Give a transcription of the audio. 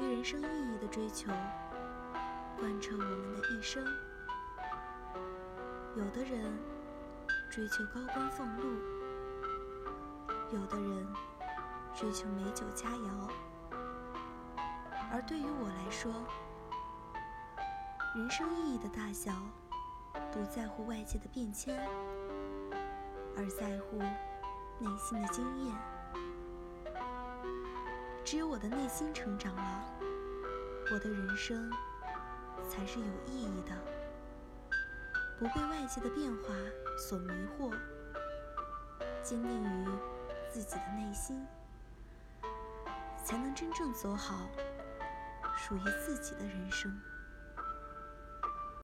对人生意义的追求贯彻我们的一生。有的人追求高官俸禄，有的人追求美酒佳肴，而对于我来说，人生意义的大小不在乎外界的变迁，而在乎内心的经验。只有我的内心成长了，我的人生才是有意义的。不被外界的变化所迷惑，坚定于自己的内心，才能真正走好属于自己的人生。